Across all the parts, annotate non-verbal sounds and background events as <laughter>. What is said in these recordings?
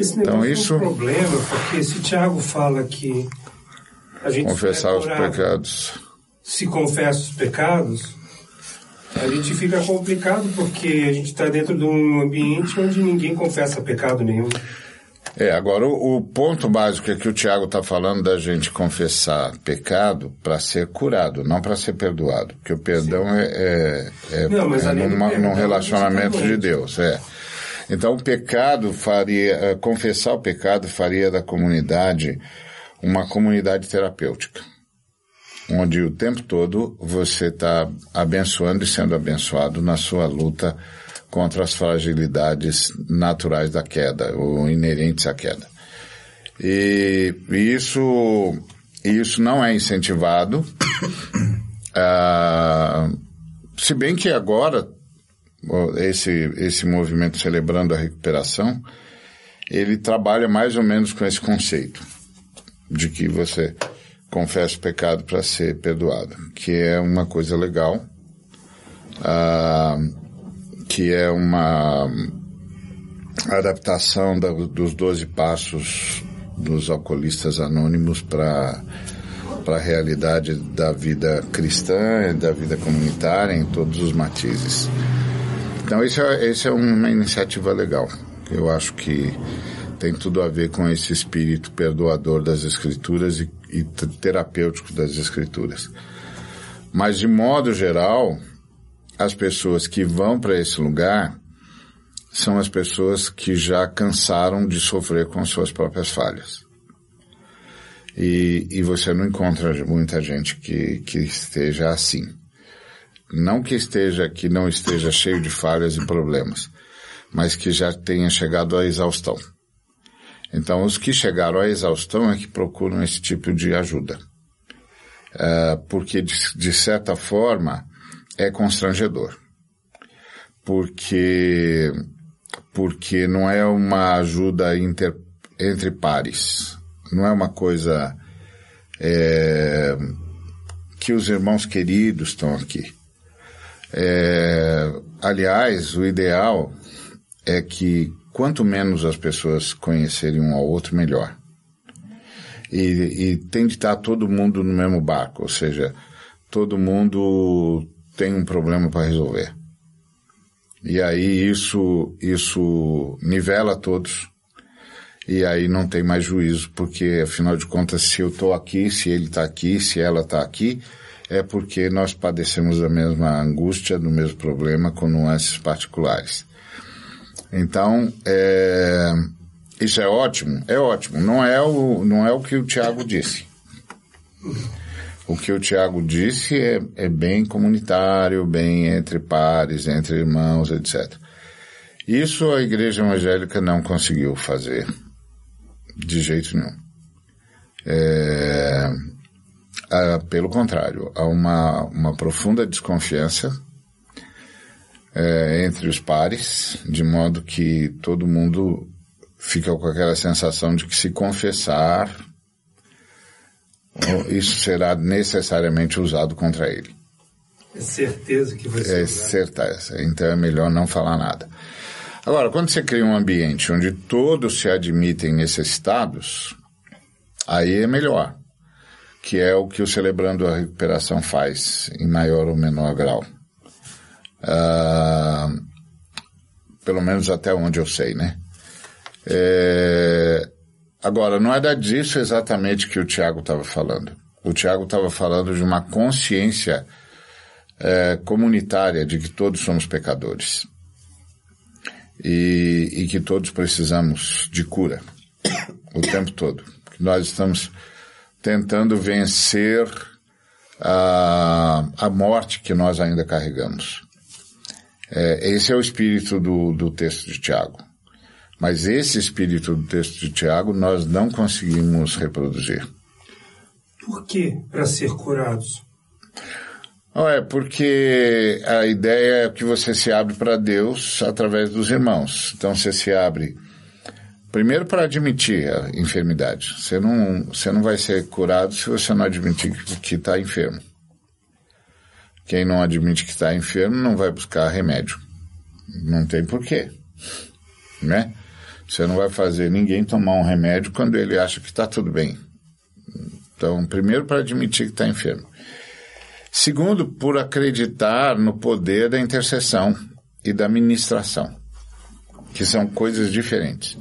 Esse então isso é um problema, porque se Tiago fala que a gente confessar os pecados, se confessa os pecados, a gente fica complicado porque a gente está dentro de um ambiente onde ninguém confessa pecado nenhum. É, agora o, o ponto básico é que o Tiago está falando da gente confessar pecado para ser curado, não para ser perdoado. Porque o perdão Sim. é, é, é, não, é numa, perdão, num relacionamento de Deus. É. Então o pecado faria, eh, confessar o pecado faria da comunidade uma comunidade terapêutica. Onde o tempo todo você está abençoando e sendo abençoado na sua luta contra as fragilidades naturais da queda, ou inerentes à queda. E, e isso, isso não é incentivado, <coughs> ah, se bem que agora, esse, esse movimento celebrando a recuperação, ele trabalha mais ou menos com esse conceito de que você confessa o pecado para ser perdoado, que é uma coisa legal. Ah, que é uma adaptação da, dos doze passos dos alcoolistas anônimos para para a realidade da vida cristã, da vida comunitária em todos os matizes. Então isso é, esse é uma iniciativa legal. Eu acho que tem tudo a ver com esse espírito perdoador das escrituras e, e terapêutico das escrituras. Mas de modo geral, as pessoas que vão para esse lugar são as pessoas que já cansaram de sofrer com suas próprias falhas. E, e você não encontra muita gente que, que esteja assim. Não que esteja, que não esteja cheio de falhas e problemas, mas que já tenha chegado à exaustão. Então, os que chegaram à exaustão é que procuram esse tipo de ajuda. Uh, porque, de, de certa forma, é constrangedor. Porque, porque não é uma ajuda inter, entre pares. Não é uma coisa é, que os irmãos queridos estão aqui. É, aliás, o ideal é que quanto menos as pessoas conhecerem um ao outro, melhor. E, e tem de estar todo mundo no mesmo barco, ou seja, todo mundo tem um problema para resolver. E aí isso, isso nivela todos. E aí não tem mais juízo, porque afinal de contas, se eu estou aqui, se ele está aqui, se ela está aqui, é porque nós padecemos da mesma angústia, do mesmo problema, com nuances particulares. Então, é, isso é ótimo? É ótimo. Não é o, não é o que o Tiago disse. O que o Tiago disse é, é bem comunitário, bem entre pares, entre irmãos, etc. Isso a igreja evangélica não conseguiu fazer de jeito nenhum. É, pelo contrário, há uma, uma profunda desconfiança é, entre os pares, de modo que todo mundo fica com aquela sensação de que se confessar isso será necessariamente usado contra ele. É certeza que vai ser. É certeza. Então é melhor não falar nada. Agora, quando você cria um ambiente onde todos se admitem necessitados, aí é melhor. Que é o que o Celebrando a Recuperação faz, em maior ou menor grau. Uh, pelo menos até onde eu sei, né? É, Agora, não era disso exatamente que o Tiago estava falando. O Tiago estava falando de uma consciência é, comunitária de que todos somos pecadores e, e, que todos precisamos de cura <coughs> o tempo todo. Que nós estamos tentando vencer a, a morte que nós ainda carregamos. É, esse é o espírito do, do texto de Tiago. Mas esse espírito do texto de Tiago nós não conseguimos reproduzir. Por que para ser curados? é porque a ideia é que você se abre para Deus através dos irmãos. Então você se abre primeiro para admitir a enfermidade. Você não, você não vai ser curado se você não admitir que está enfermo. Quem não admite que está enfermo não vai buscar remédio. Não tem porquê, né? Você não vai fazer ninguém tomar um remédio quando ele acha que está tudo bem. Então, primeiro, para admitir que está enfermo. Segundo, por acreditar no poder da intercessão e da ministração, que são coisas diferentes.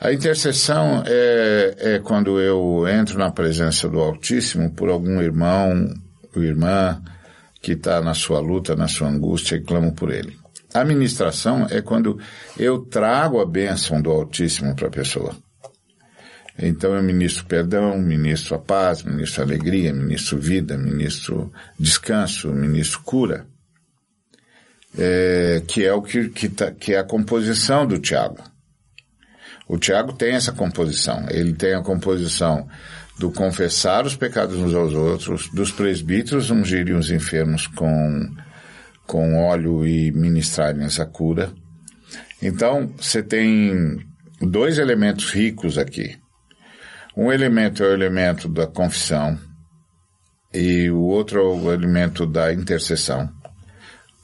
A intercessão é, é quando eu entro na presença do Altíssimo por algum irmão ou irmã que está na sua luta, na sua angústia e clamo por ele. A ministração é quando eu trago a bênção do Altíssimo para a pessoa. Então eu ministro perdão, ministro a paz, ministro alegria, ministro vida, ministro descanso, ministro cura, é, que é o que, que, tá, que é a composição do Tiago. O Tiago tem essa composição. Ele tem a composição do confessar os pecados uns aos outros, dos presbíteros ungirem os enfermos com, com óleo e ministrarem-lhes a cura. Então, você tem dois elementos ricos aqui. Um elemento é o elemento da confissão e o outro é o elemento da intercessão,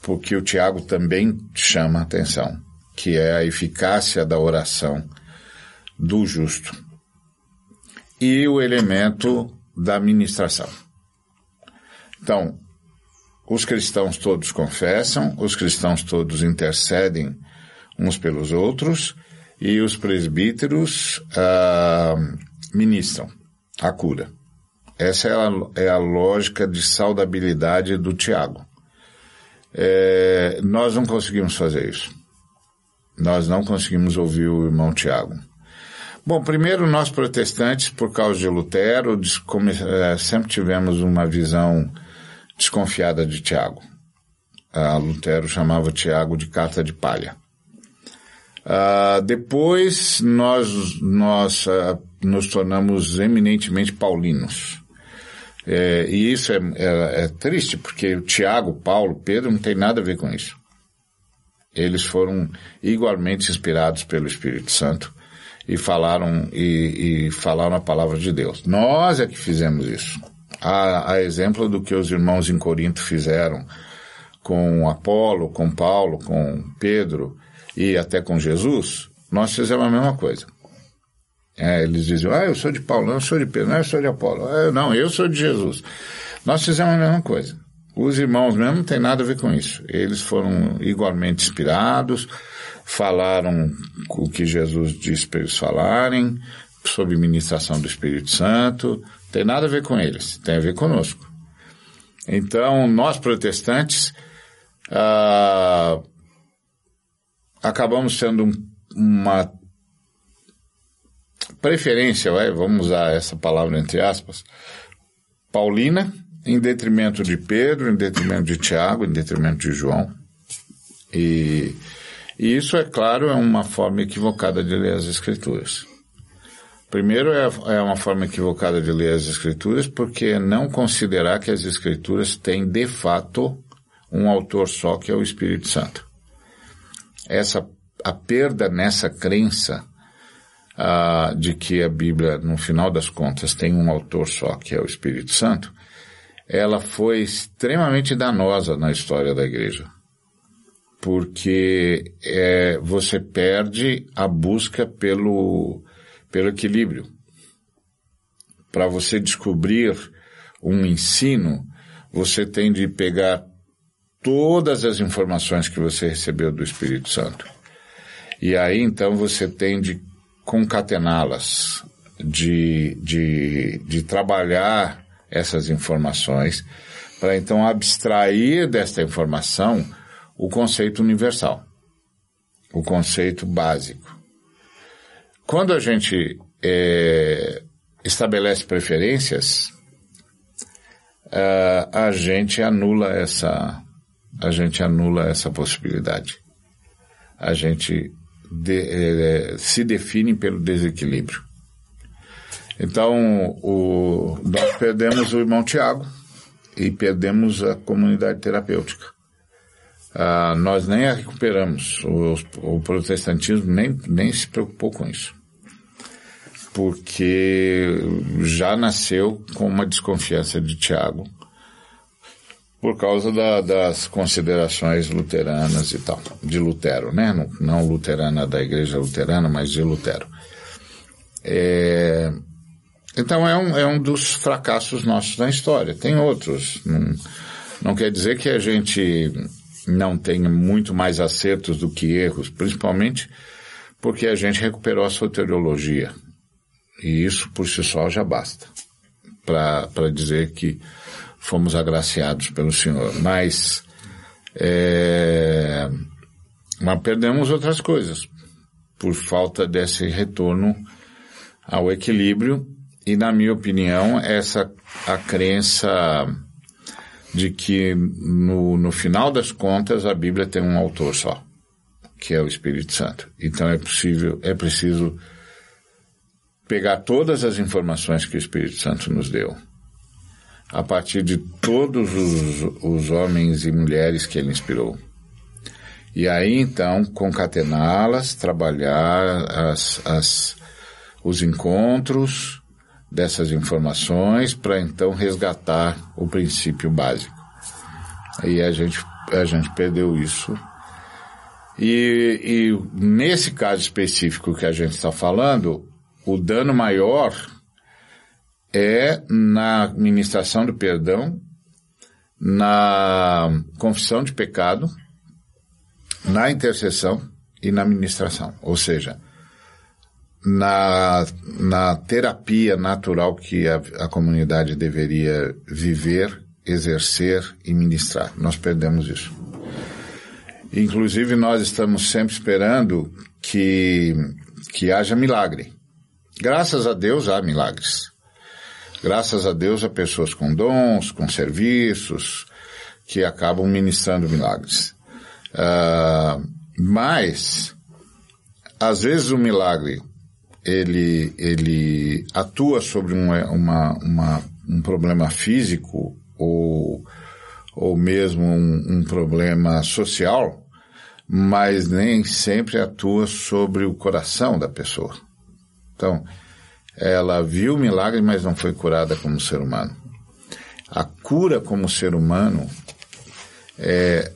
porque o Tiago também chama a atenção, que é a eficácia da oração do justo e o elemento da ministração. Então, os cristãos todos confessam, os cristãos todos intercedem uns pelos outros e os presbíteros ah, ministram a cura. Essa é a, é a lógica de saudabilidade do Tiago. É, nós não conseguimos fazer isso. Nós não conseguimos ouvir o irmão Tiago. Bom, primeiro nós protestantes, por causa de Lutero, é, sempre tivemos uma visão desconfiada de Tiago. Uh, Lutero chamava Tiago de carta de palha. Uh, depois nós, nós uh, nos tornamos eminentemente paulinos. É, e isso é, é, é, triste, porque o Tiago, Paulo, Pedro não tem nada a ver com isso. Eles foram igualmente inspirados pelo Espírito Santo e falaram e, e falaram a palavra de Deus. Nós é que fizemos isso. A, a exemplo do que os irmãos em Corinto fizeram com Apolo, com Paulo, com Pedro e até com Jesus, nós fizemos a mesma coisa. É, eles diziam, ah, eu sou de Paulo, não, eu sou de Pedro, não, eu sou de Apolo. Ah, não, eu sou de Jesus. Nós fizemos a mesma coisa. Os irmãos mesmo não tem nada a ver com isso. Eles foram igualmente inspirados, falaram o que Jesus disse para eles falarem, sobre ministração do Espírito Santo. Tem nada a ver com eles, tem a ver conosco. Então, nós protestantes, ah, acabamos sendo um, uma preferência, vai, vamos usar essa palavra entre aspas, paulina, em detrimento de Pedro, em detrimento de Tiago, em detrimento de João. E, e isso, é claro, é uma forma equivocada de ler as Escrituras. Primeiro, é, é uma forma equivocada de ler as Escrituras porque não considerar que as Escrituras têm, de fato, um autor só, que é o Espírito Santo. Essa, a perda nessa crença ah, de que a Bíblia, no final das contas, tem um autor só, que é o Espírito Santo, ela foi extremamente danosa na história da igreja. Porque é, você perde a busca pelo, pelo equilíbrio. Para você descobrir um ensino, você tem de pegar todas as informações que você recebeu do Espírito Santo. E aí então você tem de concatená-las, de, de, de trabalhar essas informações, para então abstrair desta informação o conceito universal, o conceito básico. Quando a gente é, estabelece preferências, uh, a gente anula essa, a gente anula essa possibilidade. A gente de, é, se definem pelo desequilíbrio. Então, o, nós perdemos o irmão Tiago e perdemos a comunidade terapêutica. Ah, nós nem a recuperamos. O, o, protestantismo nem, nem se preocupou com isso. Porque já nasceu com uma desconfiança de Tiago. por causa da, das considerações luteranas e tal, de Lutero, né? Não, não luterana da igreja luterana, mas de Lutero. É, então é um, é um dos fracassos nossos na história. Tem outros. Não, não quer dizer que a gente não tenha muito mais acertos do que erros, principalmente porque a gente recuperou a soteriologia. E isso por si só já basta para dizer que fomos agraciados pelo Senhor. Mas, é, mas perdemos outras coisas por falta desse retorno ao equilíbrio e, na minha opinião, essa a crença de que no, no final das contas a Bíblia tem um autor só, que é o Espírito Santo. Então é possível, é preciso pegar todas as informações que o Espírito Santo nos deu, a partir de todos os, os homens e mulheres que ele inspirou. E aí então concatená-las, trabalhar as, as, os encontros, dessas informações para então resgatar o princípio básico. Aí a gente, a gente perdeu isso. E, e nesse caso específico que a gente está falando, o dano maior é na ministração do perdão, na confissão de pecado, na intercessão e na ministração. Ou seja, na, na terapia natural que a, a comunidade deveria viver, exercer e ministrar. Nós perdemos isso. Inclusive, nós estamos sempre esperando que, que haja milagre. Graças a Deus há milagres. Graças a Deus há pessoas com dons, com serviços, que acabam ministrando milagres. Uh, mas, às vezes o milagre ele, ele atua sobre uma, uma, uma, um problema físico ou, ou mesmo um, um problema social, mas nem sempre atua sobre o coração da pessoa. Então, ela viu o milagre, mas não foi curada como ser humano. A cura como ser humano é,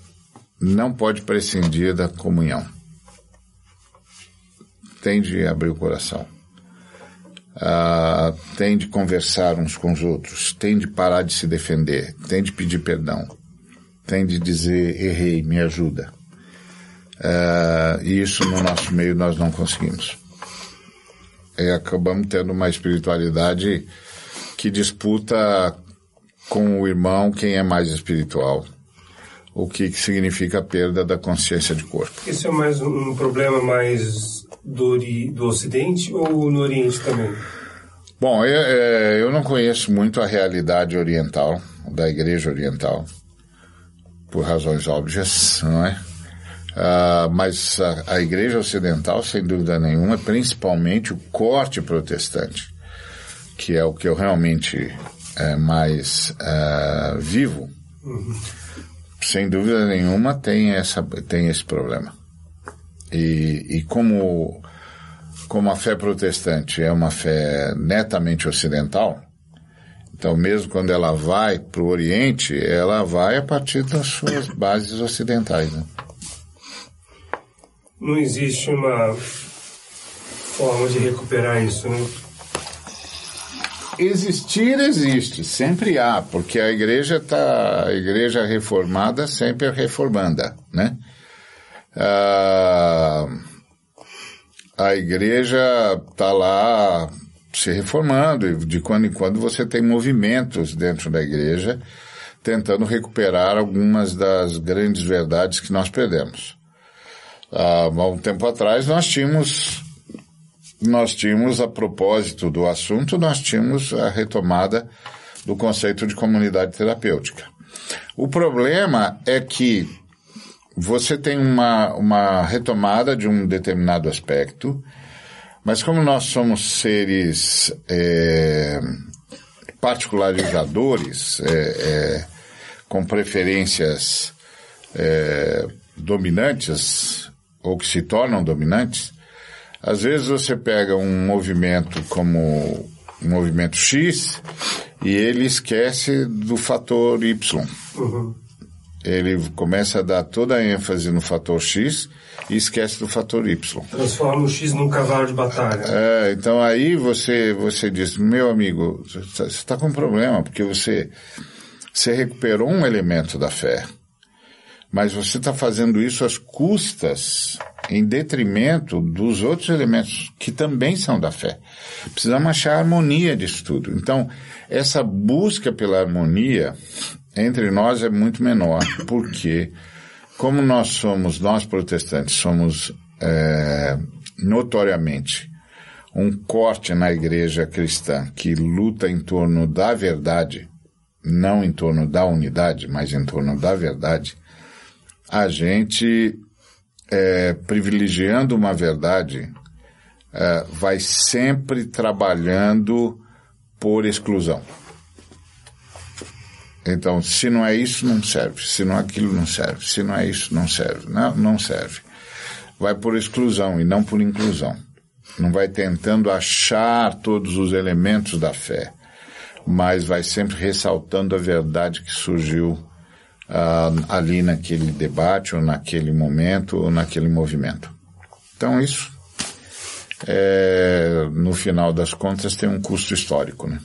não pode prescindir da comunhão tem de abrir o coração, uh, tem de conversar uns com os outros, tem de parar de se defender, tem de pedir perdão, tem de dizer errei, me ajuda. Uh, e isso no nosso meio nós não conseguimos. E acabamos tendo uma espiritualidade que disputa com o irmão quem é mais espiritual o que significa a perda da consciência de corpo. Isso é mais um problema mais do, do Ocidente ou no Oriente também? Bom, eu, é, eu não conheço muito a realidade oriental, da Igreja Oriental, por razões óbvias, não é? Uh, mas a, a, Igreja Ocidental, sem dúvida nenhuma, é principalmente o corte protestante, que é o que eu realmente é, mais uh, vivo. Uhum sem dúvida nenhuma, tem, essa, tem esse problema. E, e como, como a fé protestante é uma fé netamente ocidental, então mesmo quando ela vai para o Oriente, ela vai a partir das suas bases ocidentais. Né? Não existe uma forma de recuperar isso, né? Existir existe, sempre há, porque a igreja tá, a igreja reformada sempre é reformanda, né? Ah, a igreja está lá se reformando e de quando em quando você tem movimentos dentro da igreja tentando recuperar algumas das grandes verdades que nós perdemos. Ah, há um tempo atrás nós tínhamos nós tínhamos, a propósito do assunto, nós tínhamos a retomada do conceito de comunidade terapêutica. O problema é que você tem uma, uma retomada de um determinado aspecto, mas como nós somos seres é, particularizadores, é, é, com preferências é, dominantes, ou que se tornam dominantes, às vezes você pega um movimento como um movimento X E ele esquece do fator Y. Uhum. Ele começa a dar toda a ênfase no fator X e esquece do fator Y. Transforma o X num cavalo de batalha. É, então aí você, você diz, meu amigo, você está com um problema, porque você, você recuperou um elemento da fé. Mas você está fazendo isso às custas, em detrimento dos outros elementos que também são da fé. Precisamos achar a harmonia disso tudo. Então, essa busca pela harmonia entre nós é muito menor, porque como nós somos, nós protestantes, somos é, notoriamente um corte na igreja cristã que luta em torno da verdade, não em torno da unidade, mas em torno da verdade, a gente, é, privilegiando uma verdade, é, vai sempre trabalhando por exclusão. Então, se não é isso, não serve. Se não é aquilo, não serve. Se não é isso, não serve. Não, não serve. Vai por exclusão e não por inclusão. Não vai tentando achar todos os elementos da fé, mas vai sempre ressaltando a verdade que surgiu uh, ali naquele debate, ou naquele momento, ou naquele movimento. Então, isso, é, no final das contas, tem um custo histórico, né?